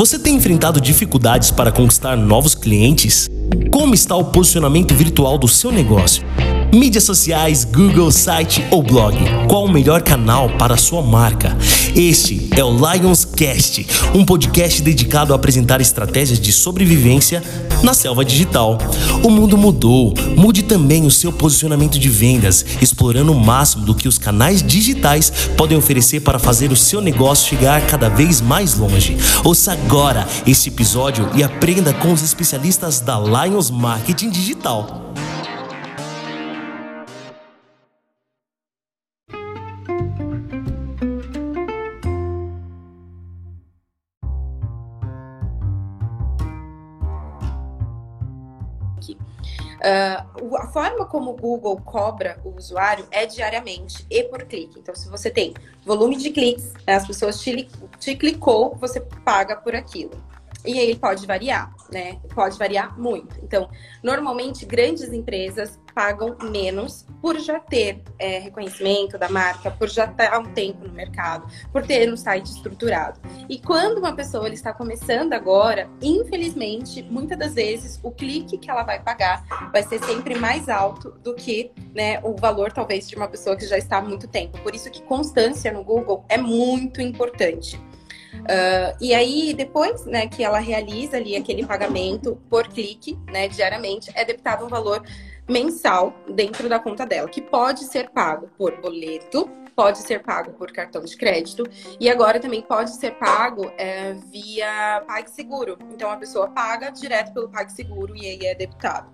Você tem enfrentado dificuldades para conquistar novos clientes? Como está o posicionamento virtual do seu negócio? Mídias sociais, Google, site ou blog? Qual o melhor canal para a sua marca? Este é o Lions Cast, um podcast dedicado a apresentar estratégias de sobrevivência na selva digital. O mundo mudou, mude também o seu posicionamento de vendas, explorando o máximo do que os canais digitais podem oferecer para fazer o seu negócio chegar cada vez mais longe. Ouça agora este episódio e aprenda com os especialistas da Lions Marketing Digital. Uh, a forma como o Google cobra o usuário é diariamente e por clique. Então, se você tem volume de cliques, as pessoas te, te clicou, você paga por aquilo. E aí ele pode variar, né? Pode variar muito. Então, normalmente, grandes empresas pagam menos por já ter é, reconhecimento da marca, por já estar há um tempo no mercado, por ter um site estruturado. E quando uma pessoa ele está começando agora, infelizmente, muitas das vezes, o clique que ela vai pagar vai ser sempre mais alto do que né, o valor, talvez, de uma pessoa que já está há muito tempo. Por isso que constância no Google é muito importante. Uh, e aí, depois né, que ela realiza ali aquele pagamento por clique, né, diariamente, é debitado um valor mensal dentro da conta dela, que pode ser pago por boleto, pode ser pago por cartão de crédito e agora também pode ser pago é, via PagSeguro. Então a pessoa paga direto pelo PagSeguro e aí é debitado.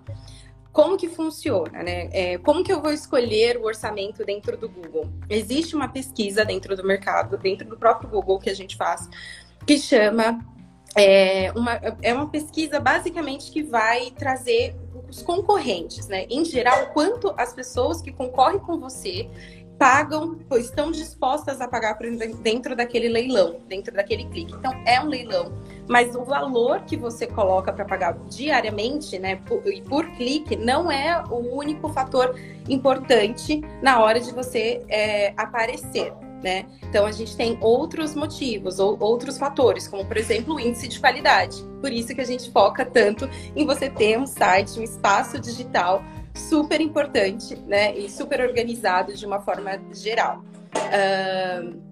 Como que funciona, né? É, como que eu vou escolher o orçamento dentro do Google? Existe uma pesquisa dentro do mercado, dentro do próprio Google que a gente faz, que chama é uma, é uma pesquisa basicamente que vai trazer os concorrentes, né? Em geral, quanto as pessoas que concorrem com você pagam, estão dispostas a pagar dentro daquele leilão, dentro daquele clique. Então, é um leilão mas o valor que você coloca para pagar diariamente, né, e por clique, não é o único fator importante na hora de você é, aparecer. Né? Então a gente tem outros motivos ou outros fatores, como por exemplo o índice de qualidade. Por isso que a gente foca tanto em você ter um site, um espaço digital super importante, né? E super organizado de uma forma geral. Uh,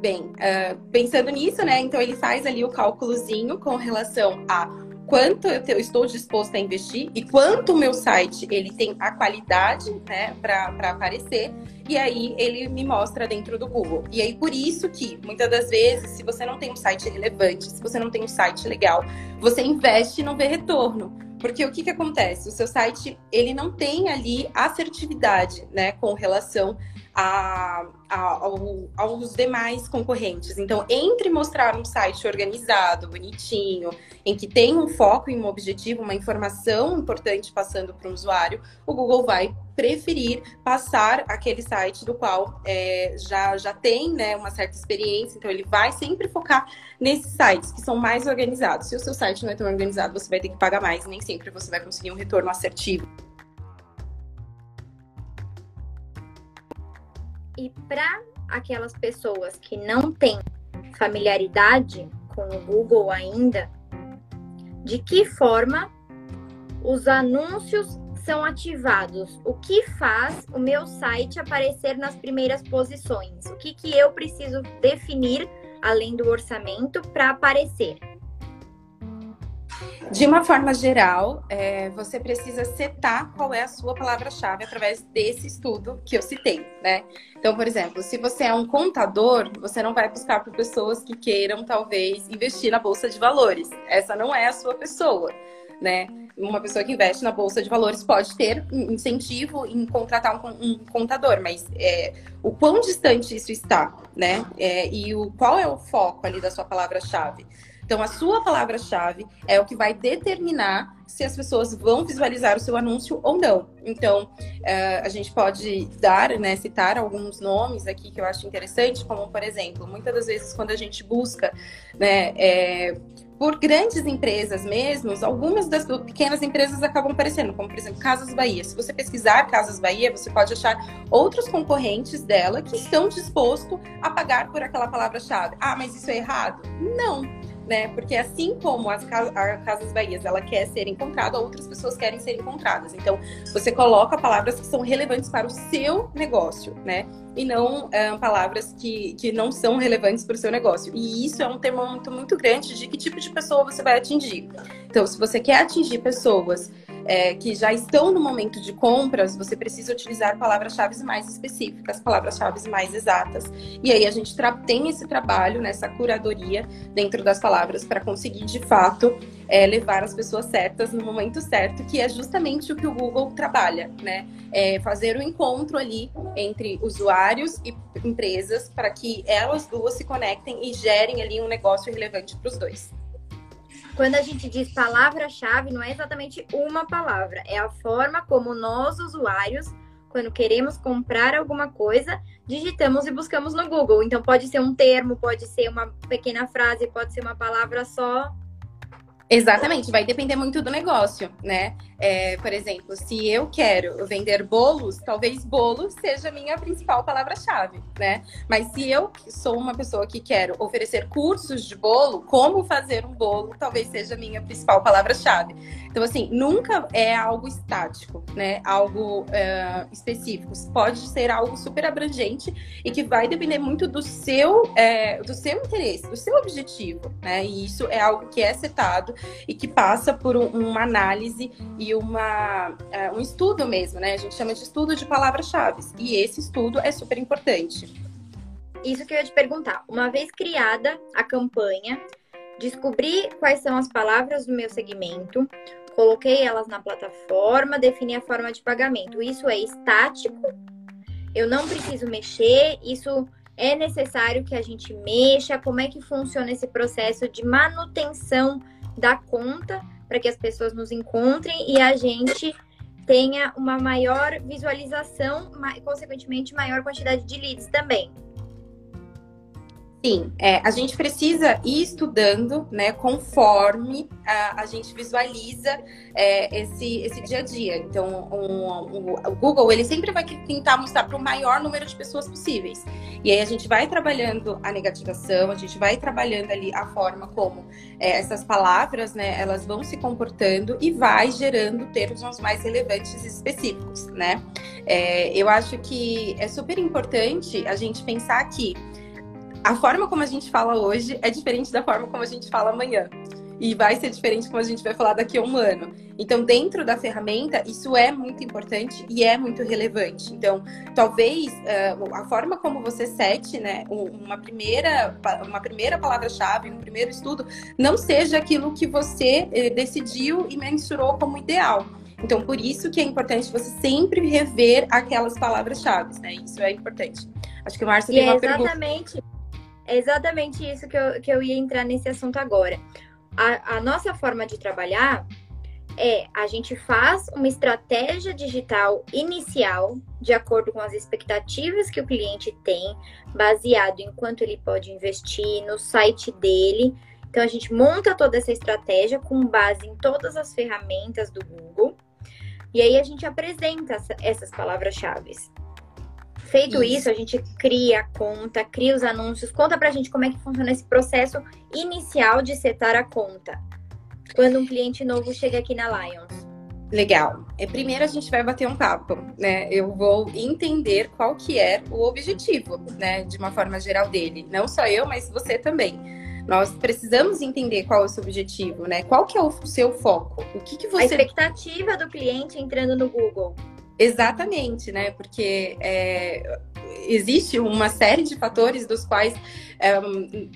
Bem, uh, pensando nisso, né? Então ele faz ali o cálculozinho com relação a quanto eu estou disposto a investir e quanto o meu site ele tem a qualidade né, para aparecer. E aí ele me mostra dentro do Google. E aí por isso que muitas das vezes, se você não tem um site relevante, se você não tem um site legal, você investe e não vê retorno. Porque o que, que acontece? O seu site ele não tem ali assertividade, né, com relação a, a, ao, aos demais concorrentes. Então, entre mostrar um site organizado, bonitinho, em que tem um foco em um objetivo, uma informação importante passando para o usuário, o Google vai preferir passar aquele site do qual é, já, já tem né, uma certa experiência. Então, ele vai sempre focar nesses sites que são mais organizados. Se o seu site não é tão organizado, você vai ter que pagar mais. Nem sempre você vai conseguir um retorno assertivo. E para aquelas pessoas que não têm familiaridade com o Google ainda, de que forma os anúncios são ativados? O que faz o meu site aparecer nas primeiras posições? O que, que eu preciso definir além do orçamento para aparecer? De uma forma geral, é, você precisa setar qual é a sua palavra-chave através desse estudo que eu citei, né? Então, por exemplo, se você é um contador, você não vai buscar por pessoas que queiram, talvez, investir na bolsa de valores. Essa não é a sua pessoa, né? Uma pessoa que investe na bolsa de valores pode ter incentivo em contratar um, contador, mas é, o quão distante isso está, né? É, e o, qual é o foco ali da sua palavra-chave? Então, a sua palavra-chave é o que vai determinar se as pessoas vão visualizar o seu anúncio ou não. Então, uh, a gente pode dar, né, citar alguns nomes aqui que eu acho interessante, como, por exemplo, muitas das vezes quando a gente busca, né, é, por grandes empresas mesmo, algumas das pequenas empresas acabam aparecendo, como por exemplo Casas Bahia. Se você pesquisar Casas Bahia, você pode achar outros concorrentes dela que estão dispostos a pagar por aquela palavra-chave. Ah, mas isso é errado? Não né? Porque assim como as a Casas Bahias, ela quer ser encontrada, outras pessoas querem ser encontradas. Então, você coloca palavras que são relevantes para o seu negócio, né? E não é, palavras que, que não são relevantes para o seu negócio. E isso é um termômetro muito grande de que tipo de pessoa você vai atingir. Então, se você quer atingir pessoas é, que já estão no momento de compras, você precisa utilizar palavras-chave mais específicas, palavras-chave mais exatas. E aí a gente tem esse trabalho, nessa curadoria dentro das palavras para conseguir de fato é, levar as pessoas certas no momento certo, que é justamente o que o Google trabalha, né? É fazer o um encontro ali entre usuários e empresas para que elas duas se conectem e gerem ali um negócio relevante para os dois. Quando a gente diz palavra-chave, não é exatamente uma palavra, é a forma como nós, usuários, quando queremos comprar alguma coisa, digitamos e buscamos no Google. Então, pode ser um termo, pode ser uma pequena frase, pode ser uma palavra só. Exatamente, vai depender muito do negócio, né? É, por exemplo, se eu quero vender bolos, talvez bolo seja a minha principal palavra-chave, né? Mas se eu sou uma pessoa que quero oferecer cursos de bolo, como fazer um bolo, talvez seja a minha principal palavra-chave. Então, assim, nunca é algo estático, né? Algo uh, específico. Pode ser algo super abrangente e que vai depender muito do seu, é, do seu interesse, do seu objetivo, né? E isso é algo que é setado e que passa por um, uma análise e uma, uh, um estudo mesmo, né? A gente chama de estudo de palavras-chave. E esse estudo é super importante. Isso que eu ia te perguntar. Uma vez criada a campanha, descobri quais são as palavras do meu segmento, coloquei elas na plataforma, defini a forma de pagamento. Isso é estático, eu não preciso mexer, isso é necessário que a gente mexa, como é que funciona esse processo de manutenção da conta para que as pessoas nos encontrem e a gente tenha uma maior visualização, consequentemente maior quantidade de leads também. Sim, é, a gente precisa ir estudando, né, conforme a, a gente visualiza é, esse, esse dia a dia. Então, um, um, o Google, ele sempre vai tentar mostrar para o maior número de pessoas possíveis. E aí a gente vai trabalhando a negativação, a gente vai trabalhando ali a forma como é, essas palavras, né, elas vão se comportando e vai gerando termos mais relevantes e específicos, né? É, eu acho que é super importante a gente pensar que a forma como a gente fala hoje é diferente da forma como a gente fala amanhã. E vai ser diferente como a gente vai falar daqui a um ano. Então, dentro da ferramenta, isso é muito importante e é muito relevante. Então, talvez uh, a forma como você sete, né, uma primeira, uma primeira palavra-chave, um primeiro estudo, não seja aquilo que você eh, decidiu e mensurou como ideal. Então, por isso que é importante você sempre rever aquelas palavras-chave, né? Isso é importante. Acho que o Márcio tem é uma exatamente. pergunta. É exatamente isso que eu, que eu ia entrar nesse assunto agora. A, a nossa forma de trabalhar é a gente faz uma estratégia digital inicial de acordo com as expectativas que o cliente tem, baseado em quanto ele pode investir no site dele. Então a gente monta toda essa estratégia com base em todas as ferramentas do Google. E aí a gente apresenta essas palavras-chave. Feito isso. isso. a gente cria a conta, cria os anúncios. Conta pra gente como é que funciona esse processo inicial de setar a conta. Quando um cliente novo chega aqui na Lions. Legal. É, primeiro a gente vai bater um papo, né? Eu vou entender qual que é o objetivo, né? De uma forma geral dele. Não só eu, mas você também. Nós precisamos entender qual é o seu objetivo, né? Qual que é o seu foco? O que, que você... A expectativa do cliente entrando no Google. Exatamente, né? Porque é, existe uma série de fatores dos quais é,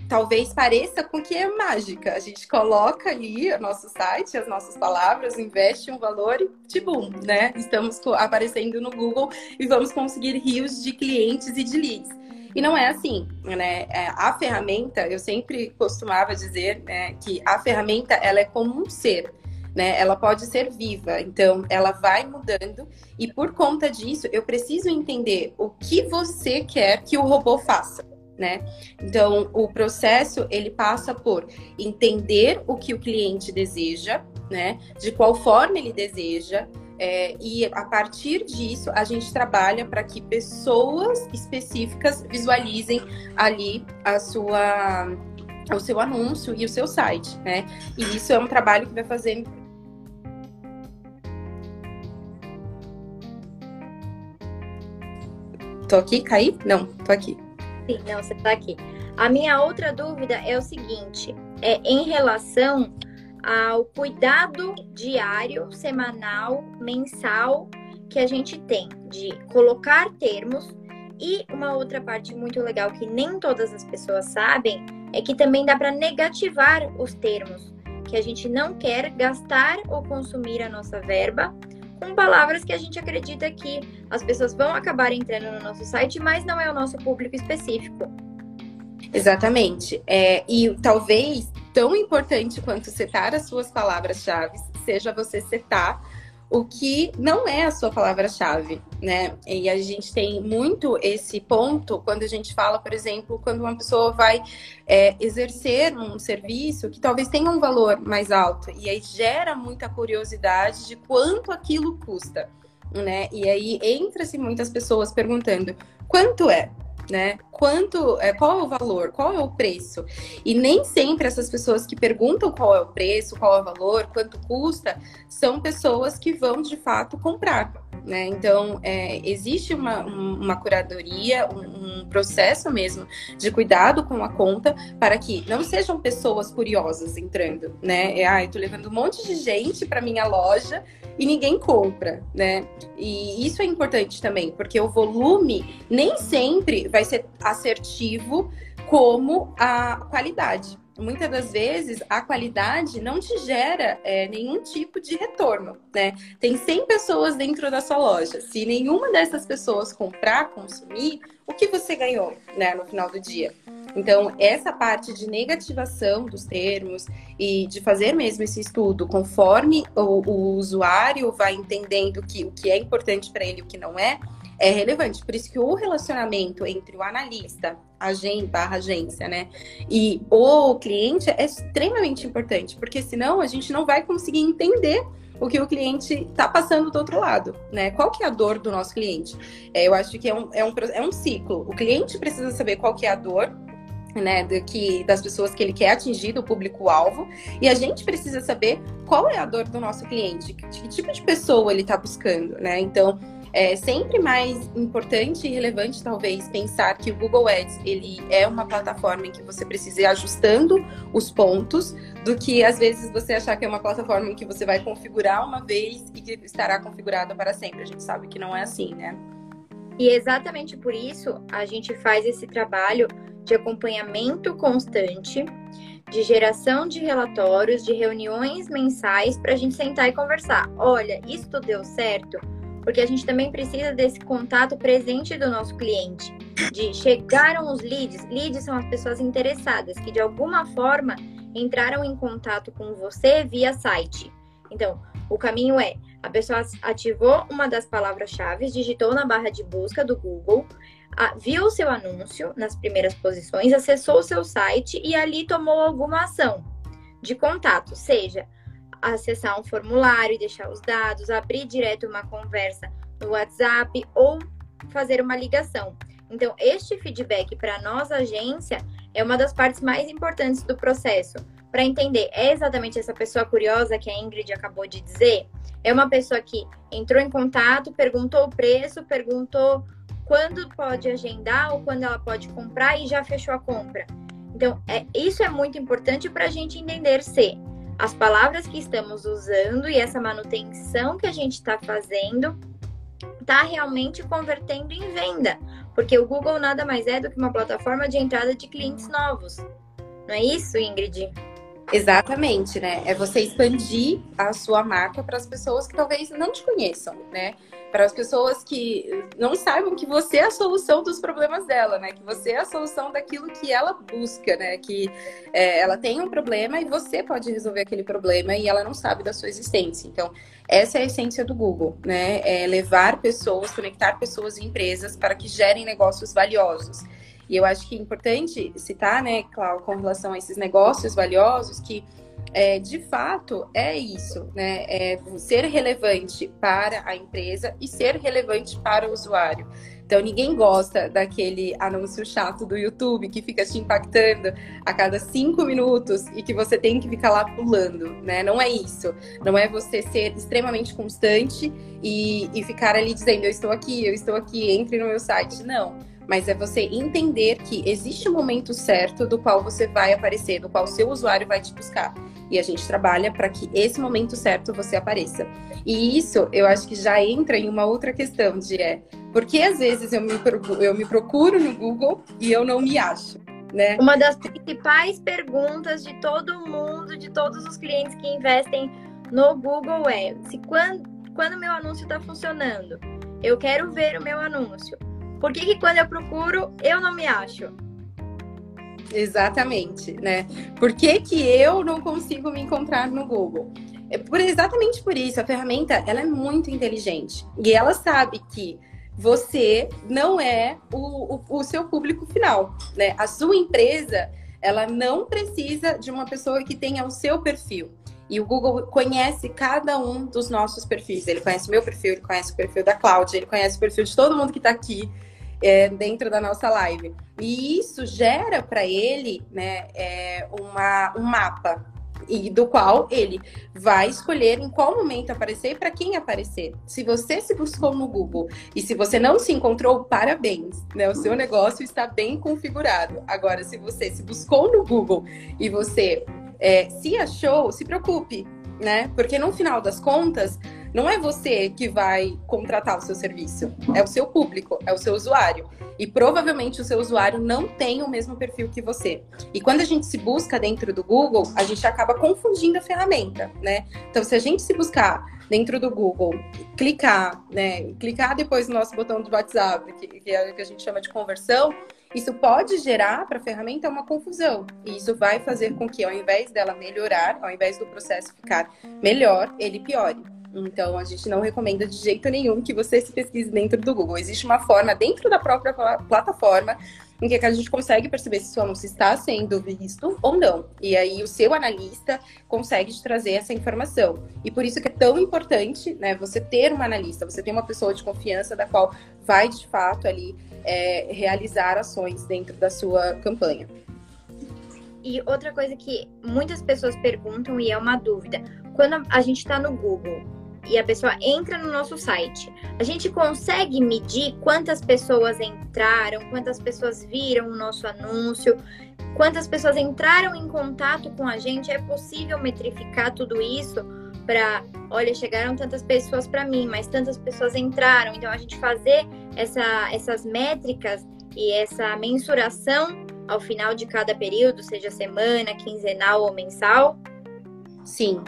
talvez pareça com que é mágica. A gente coloca ali o nosso site, as nossas palavras, investe um valor e tibum, né? Estamos aparecendo no Google e vamos conseguir rios de clientes e de leads. E não é assim, né? É, a ferramenta, eu sempre costumava dizer né, que a ferramenta ela é como um ser né? Ela pode ser viva, então ela vai mudando e por conta disso eu preciso entender o que você quer que o robô faça. Né? Então, o processo ele passa por entender o que o cliente deseja, né? De qual forma ele deseja, é, e a partir disso, a gente trabalha para que pessoas específicas visualizem ali a sua o seu anúncio e o seu site, né? E isso é um trabalho que vai fazer Tô aqui, caí? Não, tô aqui. Sim, não, você tá aqui. A minha outra dúvida é o seguinte: é em relação ao cuidado diário, semanal, mensal que a gente tem de colocar termos e uma outra parte muito legal que nem todas as pessoas sabem é que também dá para negativar os termos, que a gente não quer gastar ou consumir a nossa verba com palavras que a gente acredita que as pessoas vão acabar entrando no nosso site, mas não é o nosso público específico. Exatamente. É, e talvez tão importante quanto setar as suas palavras-chave seja você setar o que não é a sua palavra-chave, né? E a gente tem muito esse ponto quando a gente fala, por exemplo, quando uma pessoa vai é, exercer um serviço que talvez tenha um valor mais alto e aí gera muita curiosidade de quanto aquilo custa, né? E aí entra-se muitas pessoas perguntando quanto é, né? Quanto, é, qual é o valor, qual é o preço? E nem sempre essas pessoas que perguntam qual é o preço, qual é o valor, quanto custa, são pessoas que vão de fato comprar. Né? Então, é, existe uma, uma curadoria, um, um, processo mesmo de cuidado com a conta para que não sejam pessoas curiosas entrando, né? É, ah, tô levando um monte de gente para minha loja e ninguém compra, né? E isso é importante também, porque o volume nem sempre vai ser assertivo como a qualidade. Muitas das vezes a qualidade não te gera é, nenhum tipo de retorno, né? Tem 100 pessoas dentro da sua loja. Se nenhuma dessas pessoas comprar, consumir, o que você ganhou, né, no final do dia? Então, essa parte de negativação dos termos e de fazer mesmo esse estudo conforme o, o usuário vai entendendo que, o que é importante para ele e o que não é, é relevante. Por isso que o relacionamento entre o analista, agente, barra agência, né, e o cliente é extremamente importante, porque senão a gente não vai conseguir entender o que o cliente está passando do outro lado, né? Qual que é a dor do nosso cliente? É, eu acho que é um, é, um, é um ciclo. O cliente precisa saber qual que é a dor né, do que, das pessoas que ele quer atingir, do público-alvo, e a gente precisa saber qual é a dor do nosso cliente, que, que tipo de pessoa ele está buscando, né? Então, é sempre mais importante e relevante, talvez, pensar que o Google Ads ele é uma plataforma em que você precisa ir ajustando os pontos, do que às vezes você achar que é uma plataforma em que você vai configurar uma vez e que estará configurada para sempre. A gente sabe que não é assim, né? E exatamente por isso a gente faz esse trabalho de acompanhamento constante, de geração de relatórios, de reuniões mensais para a gente sentar e conversar. Olha, isso deu certo? Porque a gente também precisa desse contato presente do nosso cliente, de chegaram os leads. Leads são as pessoas interessadas que de alguma forma entraram em contato com você via site. Então, o caminho é a pessoa ativou uma das palavras-chave, digitou na barra de busca do Google, viu o seu anúncio nas primeiras posições, acessou o seu site e ali tomou alguma ação de contato, seja acessar um formulário e deixar os dados, abrir direto uma conversa no WhatsApp ou fazer uma ligação. Então, este feedback para nós, agência, é uma das partes mais importantes do processo. Para entender, é exatamente essa pessoa curiosa que a Ingrid acabou de dizer? É uma pessoa que entrou em contato, perguntou o preço, perguntou quando pode agendar ou quando ela pode comprar e já fechou a compra. Então, é, isso é muito importante para a gente entender se as palavras que estamos usando e essa manutenção que a gente está fazendo está realmente convertendo em venda. Porque o Google nada mais é do que uma plataforma de entrada de clientes novos. Não é isso, Ingrid? Exatamente, né? É você expandir a sua marca para as pessoas que talvez não te conheçam, né? Para as pessoas que não saibam que você é a solução dos problemas dela, né? Que você é a solução daquilo que ela busca, né? Que é, ela tem um problema e você pode resolver aquele problema e ela não sabe da sua existência. Então, essa é a essência do Google, né? É levar pessoas, conectar pessoas e empresas para que gerem negócios valiosos. E eu acho que é importante citar, né, Cláudio, com relação a esses negócios valiosos, que é, de fato é isso, né? É ser relevante para a empresa e ser relevante para o usuário. Então ninguém gosta daquele anúncio chato do YouTube que fica te impactando a cada cinco minutos e que você tem que ficar lá pulando, né? Não é isso. Não é você ser extremamente constante e, e ficar ali dizendo eu estou aqui, eu estou aqui, entre no meu site. Não mas é você entender que existe um momento certo do qual você vai aparecer, do qual o seu usuário vai te buscar. E a gente trabalha para que esse momento certo você apareça. E isso eu acho que já entra em uma outra questão de é porque às vezes eu me, procuro, eu me procuro no Google e eu não me acho. Né? Uma das principais perguntas de todo mundo, de todos os clientes que investem no Google é se quando, quando meu anúncio está funcionando, eu quero ver o meu anúncio. Por que, que quando eu procuro eu não me acho? Exatamente, né? Por que, que eu não consigo me encontrar no Google? É por exatamente por isso, a ferramenta ela é muito inteligente e ela sabe que você não é o, o, o seu público final, né? A sua empresa ela não precisa de uma pessoa que tenha o seu perfil. E o Google conhece cada um dos nossos perfis. Ele conhece o meu perfil, ele conhece o perfil da Cláudia, ele conhece o perfil de todo mundo que está aqui é, dentro da nossa live. E isso gera para ele né, é, uma, um mapa e do qual ele vai escolher em qual momento aparecer e para quem aparecer. Se você se buscou no Google e se você não se encontrou, parabéns, né? O seu negócio está bem configurado. Agora, se você se buscou no Google e você é, se achou, se preocupe, né? Porque no final das contas, não é você que vai contratar o seu serviço, é o seu público, é o seu usuário. E provavelmente o seu usuário não tem o mesmo perfil que você. E quando a gente se busca dentro do Google, a gente acaba confundindo a ferramenta, né? Então, se a gente se buscar dentro do Google, clicar, né? Clicar depois no nosso botão do WhatsApp, que, que é o que a gente chama de conversão, isso pode gerar para a ferramenta uma confusão. E isso vai fazer com que, ao invés dela melhorar, ao invés do processo ficar melhor, ele piore. Então, a gente não recomenda de jeito nenhum que você se pesquise dentro do Google. Existe uma forma dentro da própria plataforma em que a gente consegue perceber se seu anúncio está sendo visto ou não. E aí o seu analista consegue te trazer essa informação. E por isso que é tão importante, né, você ter uma analista, você ter uma pessoa de confiança da qual vai de fato ali é, realizar ações dentro da sua campanha. E outra coisa que muitas pessoas perguntam e é uma dúvida, quando a gente está no Google e a pessoa entra no nosso site, a gente consegue medir quantas pessoas entraram, quantas pessoas viram o nosso anúncio, quantas pessoas entraram em contato com a gente? É possível metrificar tudo isso para, olha, chegaram tantas pessoas para mim, mas tantas pessoas entraram. Então a gente fazer essa, essas métricas e essa mensuração ao final de cada período, seja semana, quinzenal ou mensal, Sim,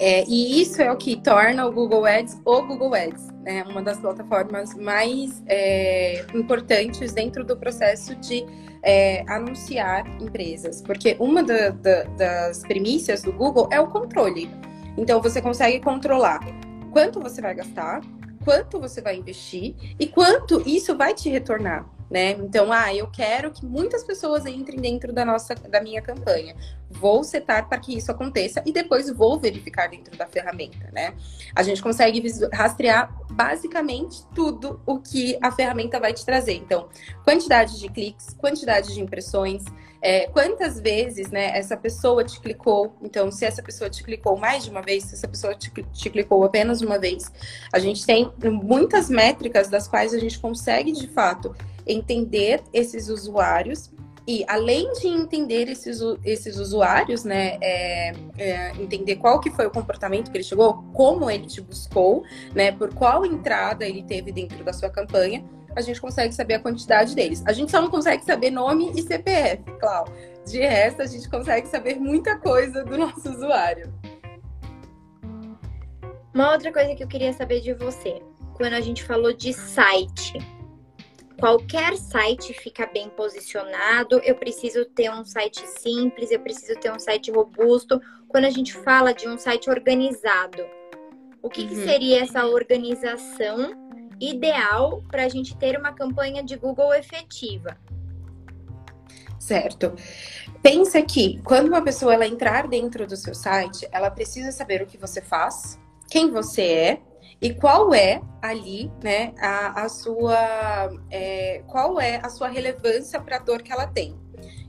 é, e isso é o que torna o Google Ads o Google Ads, né? Uma das plataformas mais é, importantes dentro do processo de é, anunciar empresas, porque uma da, da, das premissas do Google é o controle. Então você consegue controlar quanto você vai gastar, quanto você vai investir e quanto isso vai te retornar né? Então, ah, eu quero que muitas pessoas entrem dentro da nossa, da minha campanha. Vou setar para que isso aconteça e depois vou verificar dentro da ferramenta, né? A gente consegue rastrear basicamente tudo o que a ferramenta vai te trazer. Então, quantidade de cliques, quantidade de impressões, é, quantas vezes, né, essa pessoa te clicou. Então, se essa pessoa te clicou mais de uma vez, se essa pessoa te, te clicou apenas uma vez, a gente tem muitas métricas das quais a gente consegue de fato entender esses usuários e além de entender esses, esses usuários, né, é, é, entender qual que foi o comportamento que ele chegou, como ele te buscou, né, por qual entrada ele teve dentro da sua campanha, a gente consegue saber a quantidade deles. A gente só não consegue saber nome e CPF, claro. De resto, a gente consegue saber muita coisa do nosso usuário. Uma outra coisa que eu queria saber de você, quando a gente falou de site, qualquer site fica bem posicionado. Eu preciso ter um site simples, eu preciso ter um site robusto. Quando a gente fala de um site organizado, o que, uhum. que seria essa organização ideal para a gente ter uma campanha de Google efetiva? Certo. Pensa que quando uma pessoa ela entrar dentro do seu site, ela precisa saber o que você faz, quem você é e qual é ali, né, a, a sua, é, qual é a sua relevância para a dor que ela tem.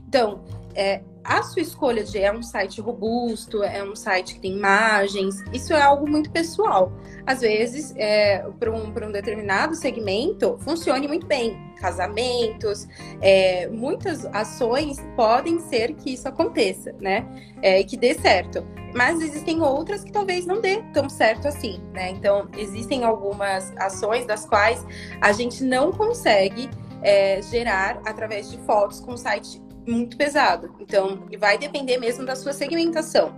Então, é, a sua escolha de é um site robusto, é um site que tem imagens, isso é algo muito pessoal. Às vezes, é, para um, um determinado segmento, funcione muito bem. Casamentos, é, muitas ações podem ser que isso aconteça, né? É, que dê certo. Mas existem outras que talvez não dê tão certo assim, né? Então, existem algumas ações das quais a gente não consegue é, gerar através de fotos com site muito pesado. Então, vai depender mesmo da sua segmentação.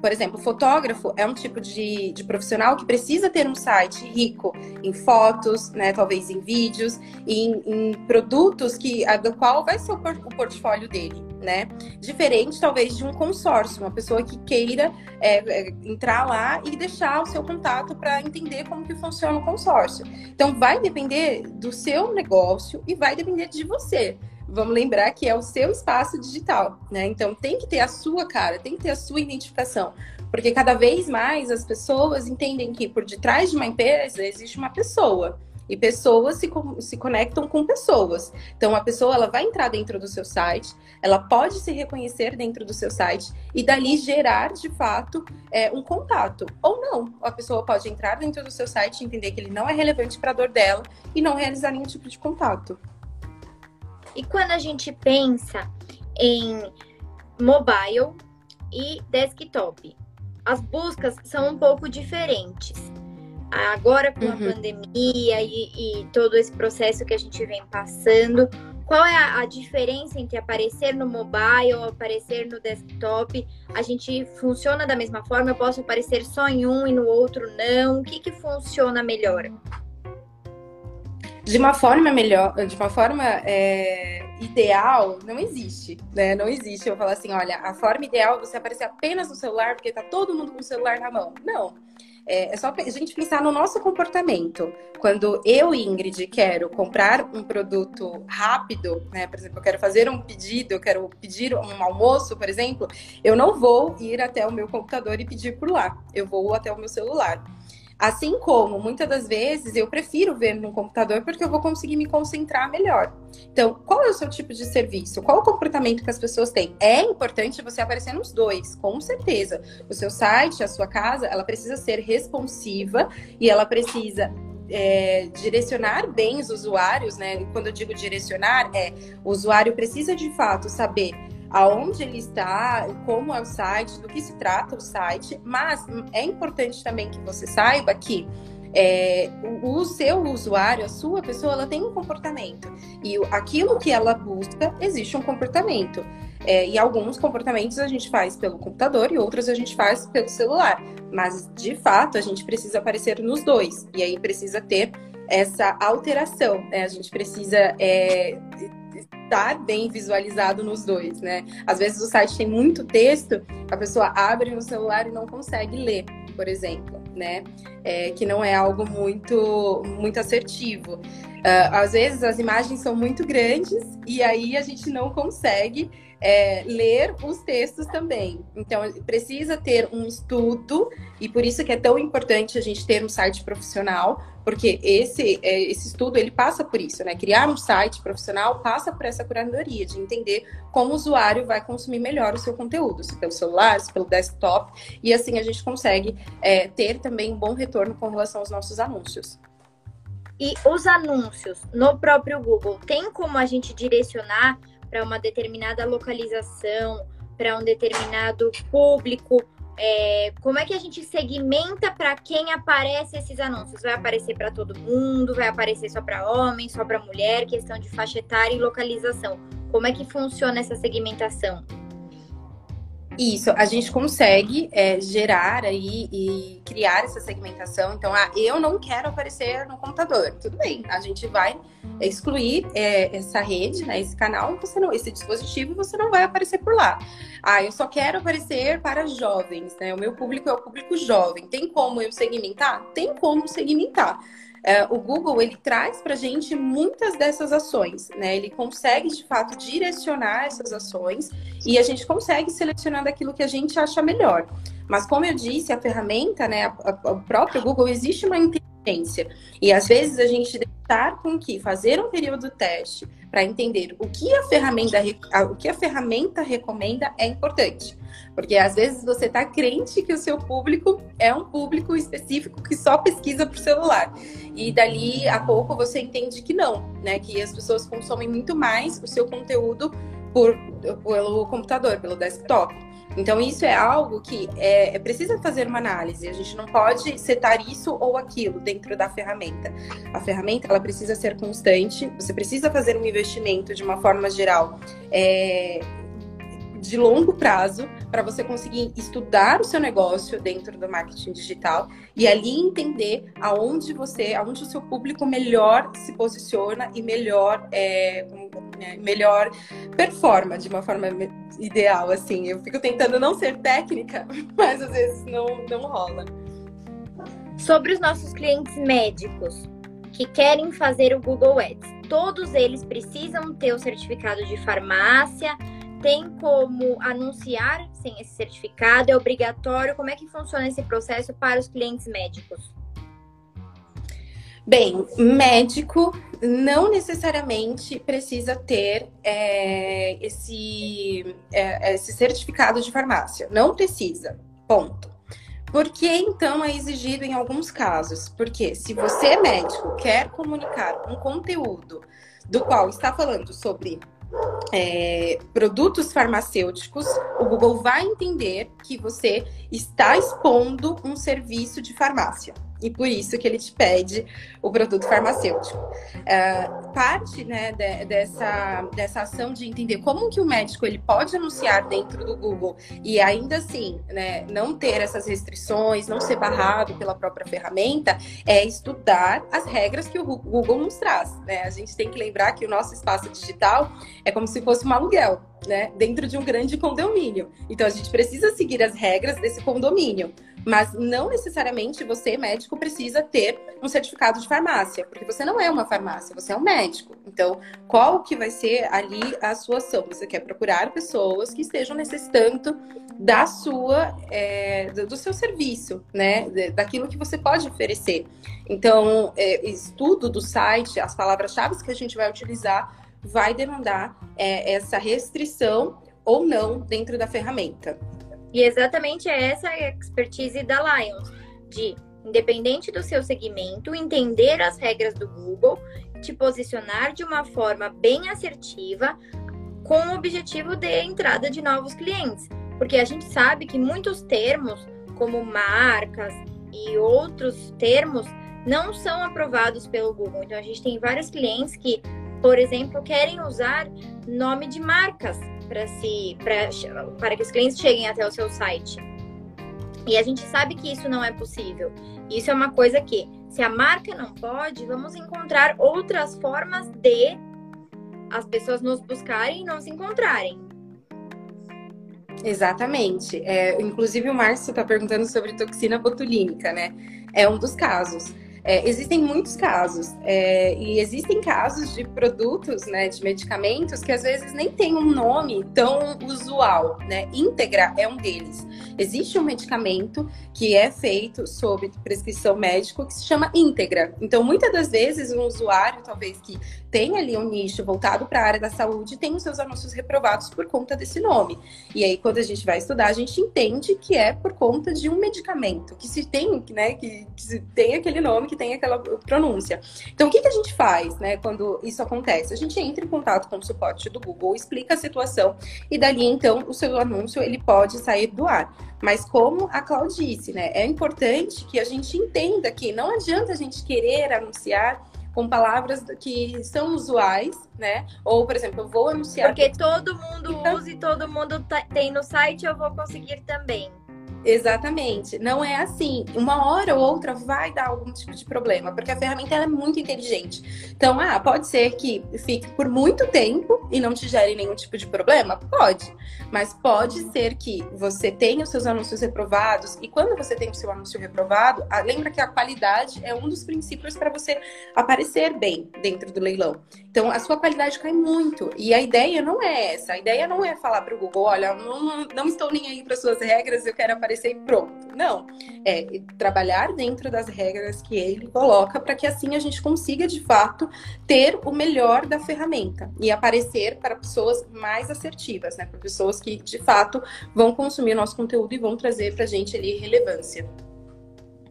Por exemplo, fotógrafo é um tipo de, de profissional que precisa ter um site rico em fotos, né, talvez em vídeos, em, em produtos que do qual vai ser o, o, portfólio dele, né? Diferente talvez de um consórcio, uma pessoa que queira é, é, entrar lá e deixar o seu contato para entender como que funciona o consórcio. Então, vai depender do seu negócio e vai depender de você vamos lembrar que é o seu espaço digital, né? Então tem que ter a sua cara, tem que ter a sua identificação, porque cada vez mais as pessoas entendem que por detrás de uma empresa existe uma pessoa. E pessoas se, se conectam com pessoas. Então, a pessoa ela vai entrar dentro do seu site, ela pode se reconhecer dentro do seu site e dali gerar, de fato, é, um contato. Ou não. A pessoa pode entrar dentro do seu site entender que ele não é relevante para a dor dela e não realizar nenhum tipo de contato. E quando a gente pensa em mobile e desktop, as buscas são um pouco diferentes. Agora, com uhum. a pandemia e, e, todo esse processo que a gente vem passando, qual é a, a, diferença entre aparecer no mobile ou aparecer no desktop? A gente funciona da mesma forma? Eu posso aparecer só em um e no outro não? O que, que funciona melhor? De uma forma melhor, de uma forma é, ideal, não existe, né? Não existe. Eu falar assim, olha, a forma ideal é você aparecer apenas no celular porque tá todo mundo com o celular na mão. Não. É, é só a gente pensar no nosso comportamento. Quando eu, Ingrid, quero comprar um produto rápido, né? Por exemplo, eu quero fazer um pedido, eu quero pedir um almoço, por exemplo, eu não vou ir até o meu computador e pedir por lá. Eu vou até o meu celular. Assim como, muitas das vezes, eu prefiro ver no computador porque eu vou conseguir me concentrar melhor. Então, qual é o seu tipo de serviço? Qual o comportamento que as pessoas têm? É importante você aparecer nos dois, com certeza. O seu site, a sua casa, ela precisa ser responsiva e ela precisa é, direcionar bem os usuários, né? Quando eu digo direcionar, é o usuário precisa de fato saber aonde ele está, como é o site, do que se trata o site, mas é importante também que você saiba que é, o, seu usuário, a sua pessoa, ela tem um comportamento. E aquilo que ela busca, existe um comportamento. É, e alguns comportamentos a gente faz pelo computador e outros a gente faz pelo celular. Mas, de fato, a gente precisa aparecer nos dois. E aí precisa ter essa alteração. Né? A gente precisa é, estar bem visualizado nos dois, né? Às vezes o site tem muito texto, a pessoa abre no celular e não consegue ler, por exemplo, né? É, que não é algo muito, muito assertivo. Uh, às vezes as imagens são muito grandes e aí a gente não consegue é, ler os textos também. Então, precisa ter um estudo, e por isso que é tão importante a gente ter um site profissional, porque esse, é, esse estudo ele passa por isso, né? Criar um site profissional passa por essa curadoria de entender como o usuário vai consumir melhor o seu conteúdo, se pelo celular, se pelo desktop, e assim a gente consegue é, ter também um bom retorno com relação aos nossos anúncios. E os anúncios no próprio Google, tem como a gente direcionar para uma determinada localização, para um determinado público? É, como é que a gente segmenta para quem aparece esses anúncios? Vai aparecer para todo mundo? Vai aparecer só para homem, só para mulher? Questão de faixa etária e localização. Como é que funciona essa segmentação? Isso, a gente consegue é, gerar aí e criar essa segmentação. Então, ah, eu não quero aparecer no computador. Tudo bem, a gente vai excluir é, essa rede, né, esse canal, você não, esse dispositivo, você não vai aparecer por lá. Ah, eu só quero aparecer para jovens, né? O meu público é o público jovem. Tem como eu segmentar? Tem como segmentar. É, o Google ele traz para a gente muitas dessas ações, né? Ele consegue de fato direcionar essas ações e a gente consegue selecionar daquilo que a gente acha melhor. Mas como eu disse, a ferramenta, né, o próprio Google existe uma inteligência. E às vezes a gente deixar com que fazer um período teste para entender o que a ferramenta o que a ferramenta recomenda é importante. Porque às vezes você está crente que o seu público é um público específico que só pesquisa por celular. E dali a pouco você entende que não, né? Que as pessoas consomem muito mais o seu conteúdo por, pelo computador, pelo desktop. Então, isso é algo que é, é precisa fazer uma análise. A gente não pode setar isso ou aquilo dentro da ferramenta. A ferramenta ela precisa ser constante. Você precisa fazer um investimento de uma forma geral é, de longo prazo para você conseguir estudar o seu negócio dentro do marketing digital e ali entender aonde você, aonde o seu público melhor se posiciona e melhor é, é, melhor performa de uma forma ideal, assim. Eu fico tentando não ser técnica, mas às vezes não, não rola. Sobre os nossos clientes médicos que querem fazer o Google Ads, todos eles precisam ter o certificado de farmácia, tem como anunciar sem esse certificado? É obrigatório? Como é que funciona esse processo para os clientes médicos? Bem, médico não necessariamente precisa ter é, esse, é, esse certificado de farmácia. Não precisa. Ponto. Por que então é exigido em alguns casos? Porque se você é médico, quer comunicar um conteúdo do qual está falando sobre é, produtos farmacêuticos, o Google vai entender que você está expondo um serviço de farmácia e por isso que ele te pede o produto farmacêutico. Uh, parte né, de, dessa, dessa ação de entender como que o médico ele pode anunciar dentro do Google e ainda assim né, não ter essas restrições, não ser barrado pela própria ferramenta, é estudar as regras que o Google nos traz. Né? A gente tem que lembrar que o nosso espaço digital é como se fosse um aluguel. Né, dentro de um grande condomínio. Então a gente precisa seguir as regras desse condomínio. Mas não necessariamente você, médico, precisa ter um certificado de farmácia, porque você não é uma farmácia, você é um médico. Então, qual que vai ser ali a sua ação? Você quer procurar pessoas que estejam necessitando da sua, é, do seu serviço, né? Daquilo que você pode oferecer. Então, é, estudo do site, as palavras-chave que a gente vai utilizar, vai demandar é, essa restrição ou não dentro da ferramenta. E exatamente essa é a expertise da Lions, de, independente do seu segmento, entender as regras do Google, te posicionar de uma forma bem assertiva, com o objetivo de entrada de novos clientes. Porque a gente sabe que muitos termos, como marcas e outros termos, não são aprovados pelo Google. Então a gente tem vários clientes que, por exemplo, querem usar nome de marcas para se pra, para que os clientes cheguem até o seu site. E a gente sabe que isso não é possível. Isso é uma coisa que, se a marca não pode, vamos encontrar outras formas de as pessoas nos buscarem e nos encontrarem. Exatamente. É, inclusive, o Márcio está perguntando sobre toxina botulínica, né? É um dos casos. É, existem muitos casos, é, e existem casos de produtos, né, de medicamentos que às vezes nem tem um nome tão usual, né? Íntegra é um deles. Existe um medicamento que é feito sob prescrição médica que se chama íntegra. Então, muitas das vezes, um usuário, talvez que tem ali um nicho voltado para a área da saúde, tem os seus anúncios reprovados por conta desse nome. E aí, quando a gente vai estudar, a gente entende que é por conta de um medicamento, que se tem, né, que, que se tem aquele nome, que que tem aquela pronúncia. Então, o que, que a gente faz, né, quando isso acontece? A gente entra em contato com o suporte do Google, explica a situação e dali, então, o seu anúncio ele pode sair do ar. Mas como a Claudia disse, né, é importante que a gente entenda que não adianta a gente querer anunciar com palavras que são usuais, né? Ou, por exemplo, eu vou anunciar. Porque todo mundo então... usa e todo mundo tá, tem no site, eu vou conseguir também. Exatamente. Não é assim. Uma hora ou outra vai dar algum tipo de problema, porque a ferramenta é muito inteligente. Então, ah, pode ser que fique por muito tempo e não te gere nenhum tipo de problema? Pode. Mas pode ser que você tenha os seus anúncios reprovados e quando você tem o seu anúncio reprovado, lembra que a qualidade é um dos princípios para você aparecer bem dentro do leilão. Então, a sua qualidade cai muito. E a ideia não é essa. A ideia não é falar para o Google, olha, não, não estou nem aí para suas regras, eu quero aparecer aparecer e pronto. Não. É trabalhar dentro das regras que ele coloca para que assim a gente consiga, de fato, ter o melhor da ferramenta e aparecer para pessoas mais assertivas, né? Para pessoas que, de fato, vão consumir o nosso conteúdo e vão trazer para a gente ali relevância.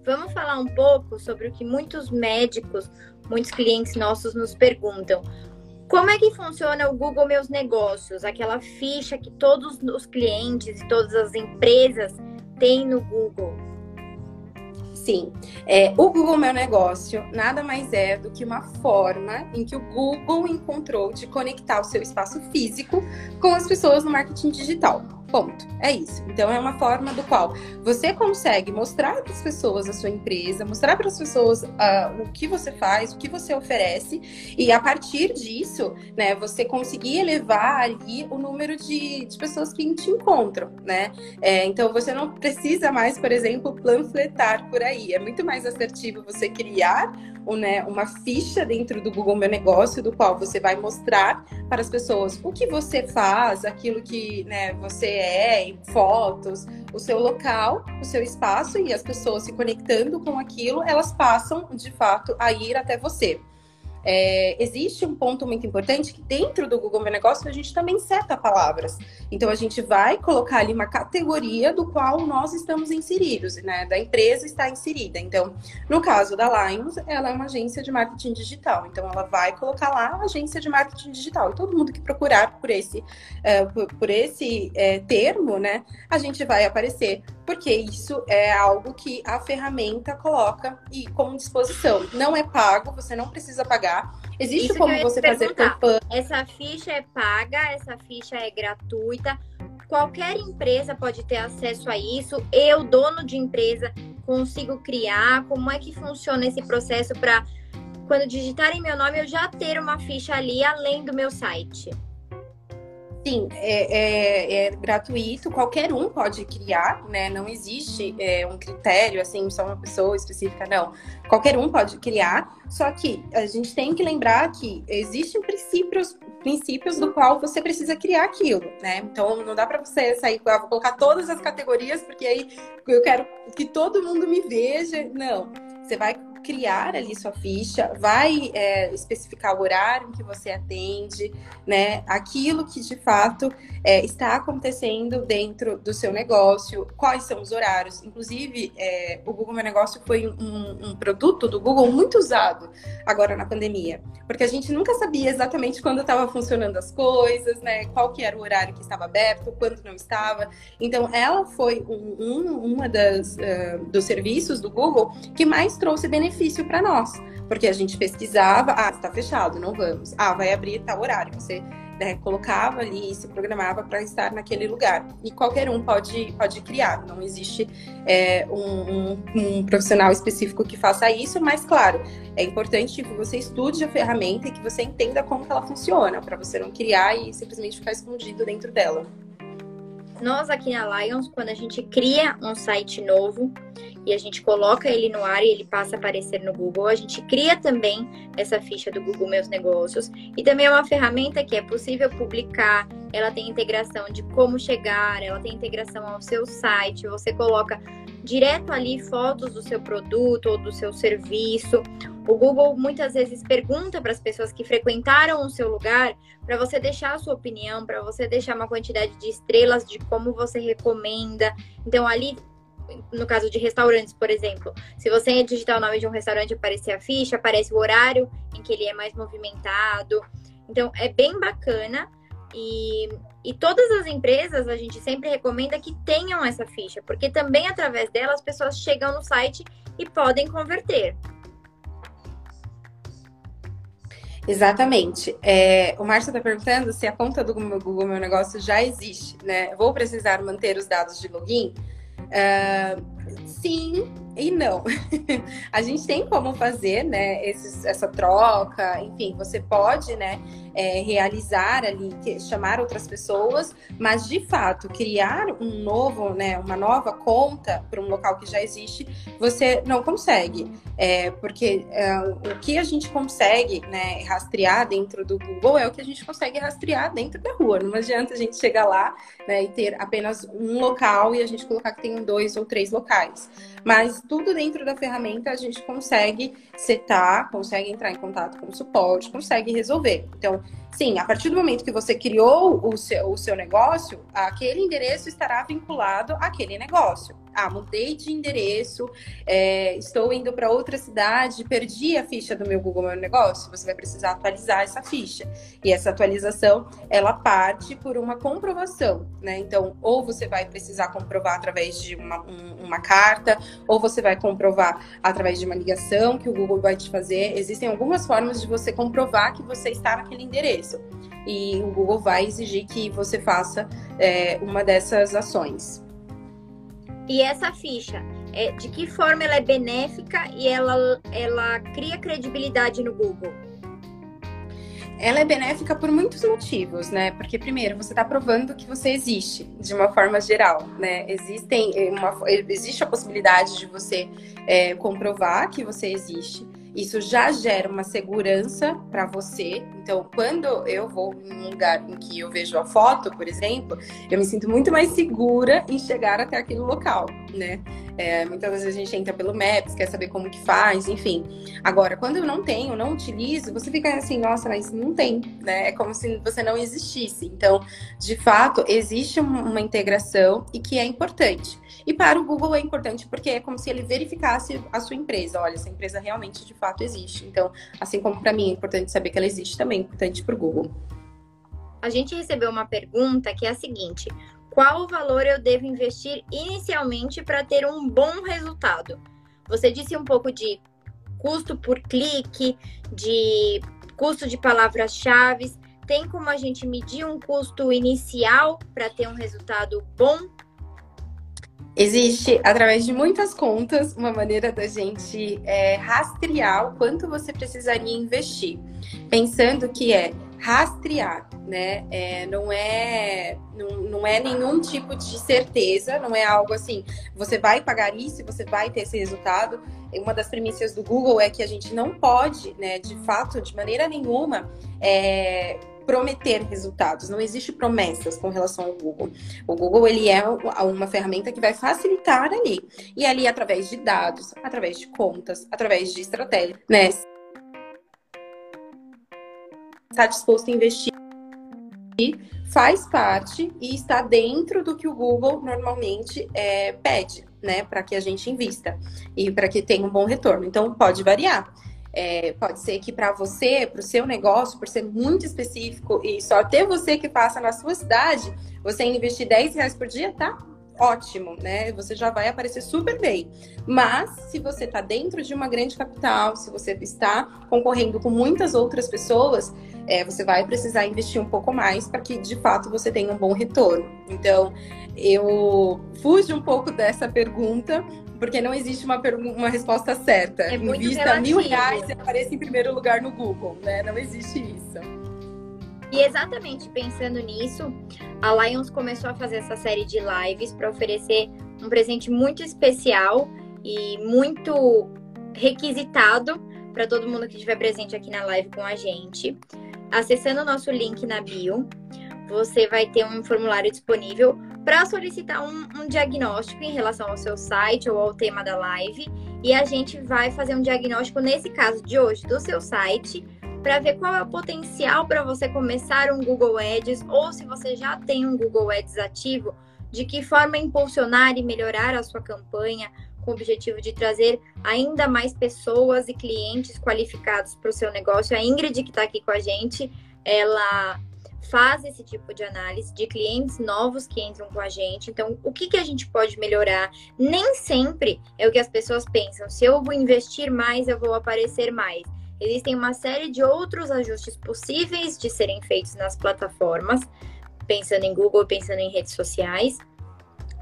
Vamos falar um pouco sobre o que muitos médicos, muitos clientes nossos nos perguntam. Como é que funciona o Google Meus Negócios? Aquela ficha que todos os clientes e todas as empresas têm no Google. Sim, é, o Google Meu Negócio nada mais é do que uma forma em que o Google encontrou de conectar o seu espaço físico com as pessoas no marketing digital. Ponto. É isso. Então é uma forma do qual você consegue mostrar para as pessoas a sua empresa, mostrar para as pessoas uh, o que você faz, o que você oferece, e a partir disso, né, você conseguir elevar ali o número de, de pessoas que te encontram, né? É, então você não precisa mais, por exemplo, panfletar por aí. É muito mais assertivo você criar né, uma ficha dentro do Google Meu Negócio, do qual você vai mostrar para as pessoas o que você faz, aquilo que né, você é, fotos, o seu local, o seu espaço, e as pessoas se conectando com aquilo, elas passam de fato a ir até você. É, existe um ponto muito importante que dentro do Google Meu Negócio a gente também seta palavras. Então a gente vai colocar ali uma categoria do qual nós estamos inseridos, né? Da empresa está inserida. Então, no caso da Lions, ela é uma agência de marketing digital. Então ela vai colocar lá agência de marketing digital. E todo mundo que procurar por esse, uh, por, por, esse uh, termo, né? A gente vai aparecer porque isso é algo que a ferramenta coloca e como disposição. Não é pago, você não precisa pagar. Existe isso como você fazer campanha. Essa ficha é paga, essa ficha é gratuita. Qualquer empresa pode ter acesso a isso. Eu, dono de empresa, consigo criar. Como é que funciona esse processo para quando digitarem meu nome eu já ter uma ficha ali além do meu site? Sim, é, é, é, gratuito, qualquer um pode criar, né? Não existe é, um critério, assim, só uma pessoa específica, não. Qualquer um pode criar, só que a gente tem que lembrar que existem princípios, princípios do qual você precisa criar aquilo, né? Então não dá para você sair, ah, vou colocar todas as categorias, porque aí eu quero que todo mundo me veja. Não. Você vai criar ali sua ficha, vai é, especificar o horário em que você atende, né? Aquilo que de fato é, está acontecendo dentro do seu negócio, quais são os horários. Inclusive, é, o Google Meu Negócio foi um, um, produto do Google muito usado agora na pandemia, porque a gente nunca sabia exatamente quando estava funcionando as coisas, né? Qual que era o horário que estava aberto, quando não estava. Então, ela foi um, um uma das uh, dos serviços do Google que mais trouxe benefícios benefício para nós, porque a gente pesquisava, ah, está fechado, não vamos. Ah, vai abrir tal horário. Você né, colocava ali e se programava para estar naquele lugar. E qualquer um pode, pode criar, não existe é, um, um, um, profissional específico que faça isso, mas claro, é importante que você estude a ferramenta e que você entenda como ela funciona, para você não criar e simplesmente ficar escondido dentro dela. Nós aqui na Lions, quando a gente cria um site novo, e a gente coloca ele no ar e ele passa a aparecer no Google. A gente cria também essa ficha do Google Meus Negócios e também é uma ferramenta que é possível publicar. Ela tem integração de como chegar, ela tem integração ao seu site. Você coloca direto ali fotos do seu produto ou do seu serviço. O Google muitas vezes pergunta para as pessoas que frequentaram o seu lugar para você deixar a sua opinião, para você deixar uma quantidade de estrelas de como você recomenda. Então ali no caso de restaurantes, por exemplo, se você digitar o nome de um restaurante aparecer a ficha, aparece o horário em que ele é mais movimentado. Então, é bem bacana. E, e todas as empresas, a gente sempre recomenda que tenham essa ficha, porque também através dela as pessoas chegam no site e podem converter. Exatamente. É, o Márcio está perguntando se a conta do Google Meu Negócio já existe, né? Vou precisar manter os dados de login? Uh, sim, e não. a gente tem como fazer, né, esses, essa troca, enfim, você pode, né, é, realizar ali, chamar outras pessoas, mas de fato, criar um novo, né, uma nova conta para um local que já existe, você não consegue. É, porque é, o que a gente consegue né, rastrear dentro do Google é o que a gente consegue rastrear dentro da rua. Não adianta a gente chegar lá né, e ter apenas um local e a gente colocar que tem dois ou três locais. Mas tudo dentro da ferramenta a gente consegue setar, consegue entrar em contato com o suporte, consegue resolver. Então, sim, a partir do momento que você criou o seu, o seu negócio, aquele endereço estará vinculado àquele negócio ah, mudei de endereço, é, estou indo para outra cidade, perdi a ficha do meu Google Meu Negócio, você vai precisar atualizar essa ficha. E essa atualização, ela parte por uma comprovação, né? Então, ou você vai precisar comprovar através de uma, um, uma carta, ou você vai comprovar através de uma ligação que o Google vai te fazer. Existem algumas formas de você comprovar que você está naquele endereço. E o Google vai exigir que você faça é, uma dessas ações. E essa ficha, é, de que forma ela é benéfica e ela, ela cria credibilidade no Google? Ela é benéfica por muitos motivos, né? Porque primeiro você está provando que você existe de uma forma geral, né? Existem uma, existe a possibilidade de você é, comprovar que você existe. Isso já gera uma segurança para você. Então, quando eu vou em um lugar em que eu vejo a foto, por exemplo, eu me sinto muito mais segura em chegar até aquele local, né? É, muitas vezes a gente entra pelo Maps, quer saber como que faz, enfim. Agora, quando eu não tenho, não utilizo, você fica assim, nossa, mas não tem, né? É como se você não existisse. Então, de fato, existe uma integração e que é importante. E para o Google é importante porque é como se ele verificasse a sua empresa. Olha, essa empresa realmente de fato existe. Então, assim como para mim é importante saber que ela existe, também é importante para o Google. A gente recebeu uma pergunta que é a seguinte: qual valor eu devo investir inicialmente para ter um bom resultado? Você disse um pouco de custo por clique, de custo de palavras-chave. Tem como a gente medir um custo inicial para ter um resultado bom? Existe, através de muitas contas, uma maneira da gente é, rastrear o quanto você precisaria investir. Pensando que é rastrear, né? É, não, é, não, não é nenhum tipo de certeza, não é algo assim, você vai pagar isso você vai ter esse resultado. Uma das premissas do Google é que a gente não pode, né, de fato, de maneira nenhuma, é, prometer resultados, não existe promessas com relação ao Google. O Google ele é uma ferramenta que vai facilitar ali. E ali através de dados, através de contas, através de estratégia, né? Está disposto a investir faz parte e está dentro do que o Google normalmente é, pede, né, para que a gente invista e para que tenha um bom retorno. Então pode variar. É, pode ser que para você, para o seu negócio, por ser muito específico e só ter você que passa na sua cidade, você investir 10 reais por dia, tá? Ótimo, né? Você já vai aparecer super bem. Mas se você está dentro de uma grande capital, se você está concorrendo com muitas outras pessoas, é, você vai precisar investir um pouco mais para que de fato você tenha um bom retorno. Então, eu fujo um pouco dessa pergunta, porque não existe uma, uma resposta certa. É Invista relativo. mil reais e apareça em primeiro lugar no Google, né? Não existe isso. E exatamente pensando nisso, a Lions começou a fazer essa série de lives para oferecer um presente muito especial e muito requisitado para todo mundo que estiver presente aqui na live com a gente. Acessando o nosso link na bio, você vai ter um formulário disponível para solicitar um, um, diagnóstico em relação ao seu site ou ao tema da live. E a gente vai fazer um diagnóstico, nesse caso de hoje, do seu site, para ver qual é o potencial para você começar um Google Ads ou se você já tem um Google Ads ativo, de que forma impulsionar e melhorar a sua campanha com o objetivo de trazer ainda mais pessoas e clientes qualificados para o seu negócio. A Ingrid, que está aqui com a gente, ela faz esse tipo de análise de clientes novos que entram com a gente. Então, o que, que a gente pode melhorar? Nem sempre é o que as pessoas pensam. Se eu vou investir mais, eu vou aparecer mais. Existem uma série de outros ajustes possíveis de serem feitos nas plataformas, pensando em Google, pensando em redes sociais.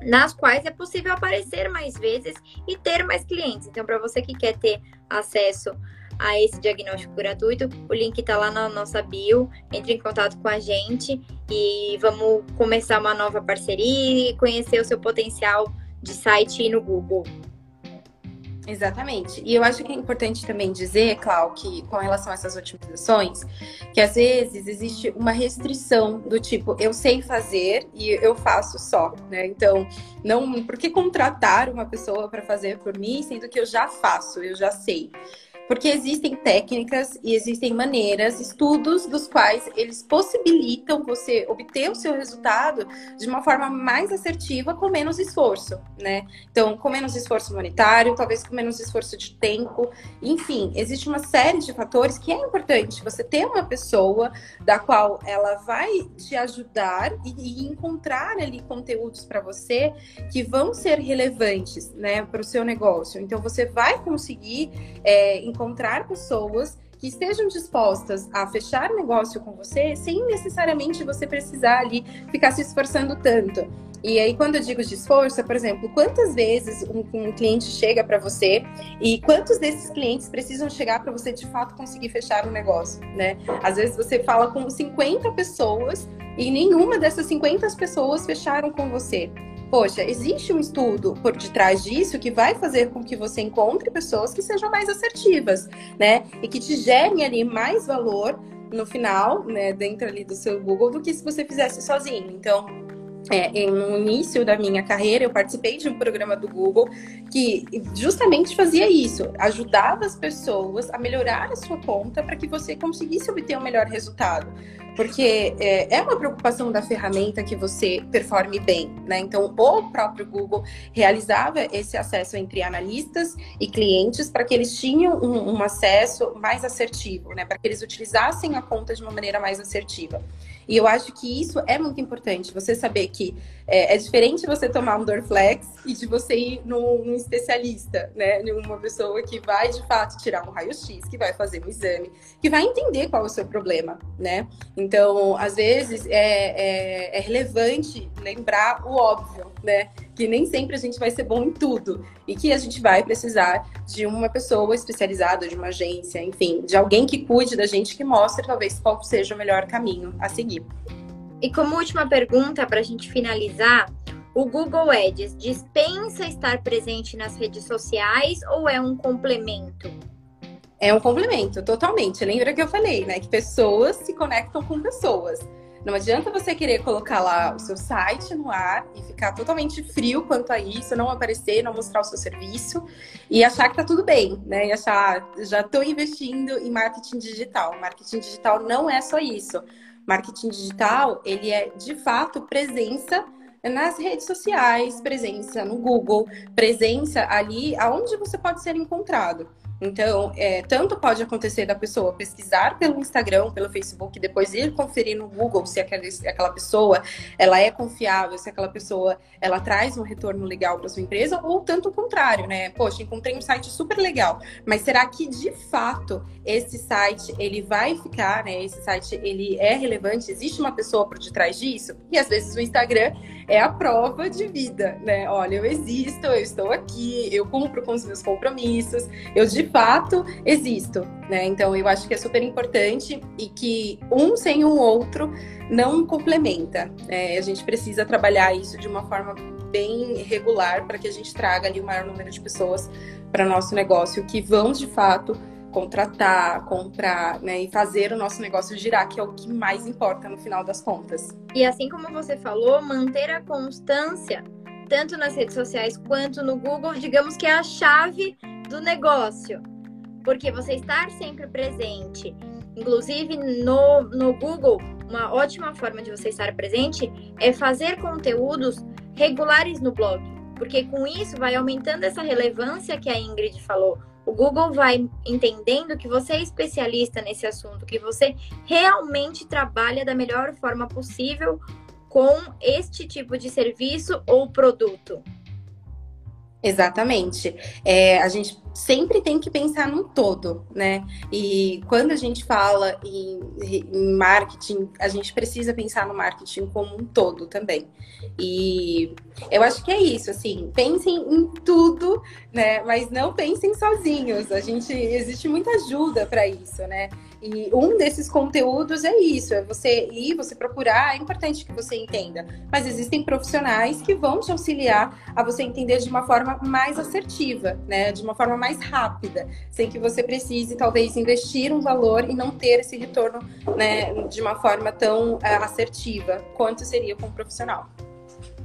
nas quais é possível aparecer mais vezes e ter mais clientes. Então, para você que quer ter acesso a esse diagnóstico gratuito, o link está lá na nossa bio. Entre em contato com a gente e vamos começar uma nova parceria e conhecer o seu potencial de site no Google. Exatamente. E eu acho que é importante também dizer, Clau, que com relação a essas otimizações, que às vezes existe uma restrição do tipo, eu sei fazer e eu faço só, né? Então, não, por que contratar uma pessoa para fazer por mim, sendo que eu já faço, eu já sei? Porque existem técnicas e existem maneiras, estudos dos quais eles possibilitam você obter o seu resultado de uma forma mais assertiva com menos esforço, né? Então, com menos esforço monetário, talvez com menos esforço de tempo, enfim, existe uma série de fatores que é importante você ter uma pessoa da qual ela vai te ajudar e, e encontrar ali conteúdos para você que vão ser relevantes, né, para o seu negócio. Então, você vai conseguir é, encontrar pessoas que estejam dispostas a fechar negócio com você sem necessariamente você precisar ali ficar se esforçando tanto. E aí, quando eu digo de esforço, por exemplo, quantas vezes um, um cliente chega para você e quantos desses clientes precisam chegar para você de fato conseguir fechar um negócio, né? Às vezes você fala com 50 pessoas e nenhuma dessas 50 pessoas fecharam com você poxa, existe um estudo por detrás disso que vai fazer com que você encontre pessoas que sejam mais assertivas, né? E que te gerem ali mais valor no final, né, dentro ali do seu Google, do que se você fizesse sozinho. Então, é, no início da minha carreira, eu participei de um programa do Google que justamente fazia isso, ajudava as pessoas a melhorar a sua conta para que você conseguisse obter um melhor resultado porque é, é, uma preocupação da ferramenta que você performe bem, né? Então, o próprio Google realizava esse acesso entre analistas e clientes para que eles tinham um, um acesso mais assertivo, né? Para que eles utilizassem a conta de uma maneira mais assertiva. E eu acho que isso é muito importante, você saber que é, é diferente você tomar um Dorflex e de você ir num, num especialista, né? Uma pessoa que vai de fato tirar um raio-x, que vai fazer um exame, que vai entender qual é o seu problema, né? Então, às vezes é, é, é relevante lembrar o óbvio, né? Que nem sempre a gente vai ser bom em tudo e que a gente vai precisar de uma pessoa especializada, de uma agência, enfim, de alguém que cuide da gente, que mostre talvez qual seja o melhor caminho a seguir. E como última pergunta, para a gente finalizar, o Google Ads dispensa estar presente nas redes sociais ou é um complemento? É um complemento, totalmente. Lembra que eu falei, né? Que pessoas se conectam com pessoas. Não adianta você querer colocar lá o seu site no ar e ficar totalmente frio quanto a isso, não aparecer, não mostrar o seu serviço e achar que tá tudo bem, né? E achar, já estou investindo em marketing digital. Marketing digital não é só isso. Marketing digital, ele é de fato presença nas redes sociais, presença no Google, presença ali aonde você pode ser encontrado. Então, é, tanto pode acontecer da pessoa pesquisar pelo Instagram, pelo Facebook, depois ir conferir no Google se aquela, aquela pessoa ela é confiável, se aquela pessoa ela traz um retorno legal para sua empresa, ou tanto o contrário, né? Poxa, encontrei um site super legal, mas será que de fato esse site ele vai ficar, né? Esse site ele é relevante? Existe uma pessoa por detrás disso? E às vezes o Instagram é a prova de vida, né? Olha, eu existo, eu estou aqui, eu cumpro com os meus compromissos, eu de fato existo, né? Então eu acho que é super importante e que um sem o outro não complementa. Né? A gente precisa trabalhar isso de uma forma bem regular para que a gente traga ali o maior número de pessoas para nosso negócio que vão de fato contratar, comprar, né, e fazer o nosso negócio girar, que é o que mais importa no final das contas. E assim como você falou, manter a constância tanto nas redes sociais quanto no Google, digamos que é a chave do negócio. Porque você estar sempre presente, inclusive no, no Google, uma ótima forma de você estar presente é fazer conteúdos regulares no blog. Porque com isso vai aumentando essa relevância que a Ingrid falou o Google vai entendendo que você é especialista nesse assunto, que você realmente trabalha da melhor forma possível com este tipo de serviço ou produto. Exatamente. É, a gente sempre tem que pensar num todo, né? E quando a gente fala em, em, marketing, a gente precisa pensar no marketing como um todo também. E eu acho que é isso, assim, pensem em tudo, né? Mas não pensem sozinhos. A gente existe muita ajuda para isso, né? E um desses conteúdos é isso, é você ir, você procurar, é importante que você entenda. Mas existem profissionais que vão te auxiliar a você entender de uma forma mais assertiva, né? De uma forma mais rápida, sem que você precise talvez investir um valor e não ter esse retorno, né, de uma forma tão uh, assertiva quanto seria com um profissional.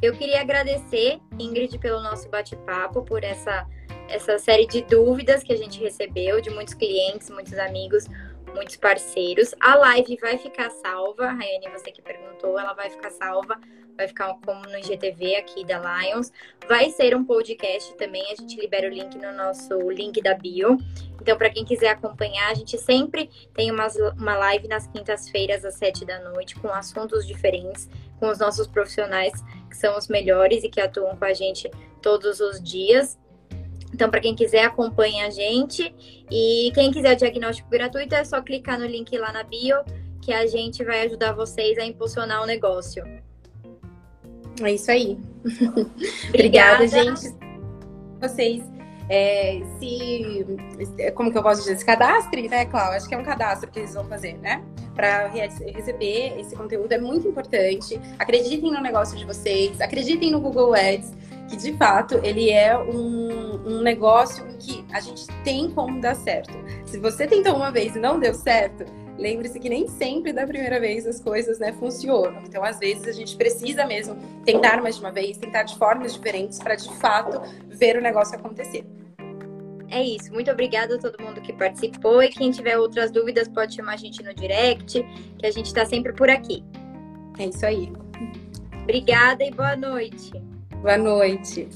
Eu queria agradecer, Ingrid, pelo nosso bate-papo, por essa essa série de dúvidas que a gente recebeu de muitos clientes, muitos amigos muitos parceiros. A live vai ficar salva, Rayane, você que perguntou, ela vai ficar salva, vai ficar como no IGTV aqui da Lions. Vai ser um podcast também, a gente libera o link no nosso link da bio. Então, para quem quiser acompanhar, a gente sempre tem uma, uma live nas quintas-feiras, às sete da noite, com assuntos diferentes, com os nossos profissionais que são os melhores e que atuam com a gente todos os dias. Então, para quem quiser, acompanhe a gente. E quem quiser o diagnóstico gratuito, é só clicar no link lá na bio, que a gente vai ajudar vocês a impulsionar o negócio. É isso aí. Obrigada, gente. Vocês. É, se. Como que eu posso dizer? Se cadastre, né, Cláudia? Acho que é um cadastro que eles vão fazer, né? Para receber esse conteúdo é muito importante. Acreditem no negócio de vocês, acreditem no Google Ads que de fato ele é um, um negócio em que a gente tem como dar certo. Se você tentou uma vez e não deu certo, lembre-se que nem sempre da primeira vez as coisas né, funcionam. Então, às vezes, a gente precisa mesmo tentar mais de uma vez, tentar de formas diferentes para de fato ver o negócio acontecer. É isso. Muito obrigada a todo mundo que participou. E quem tiver outras dúvidas pode chamar a gente no direct, que a gente está sempre por aqui. É isso aí. Obrigada e boa noite. Boa noite.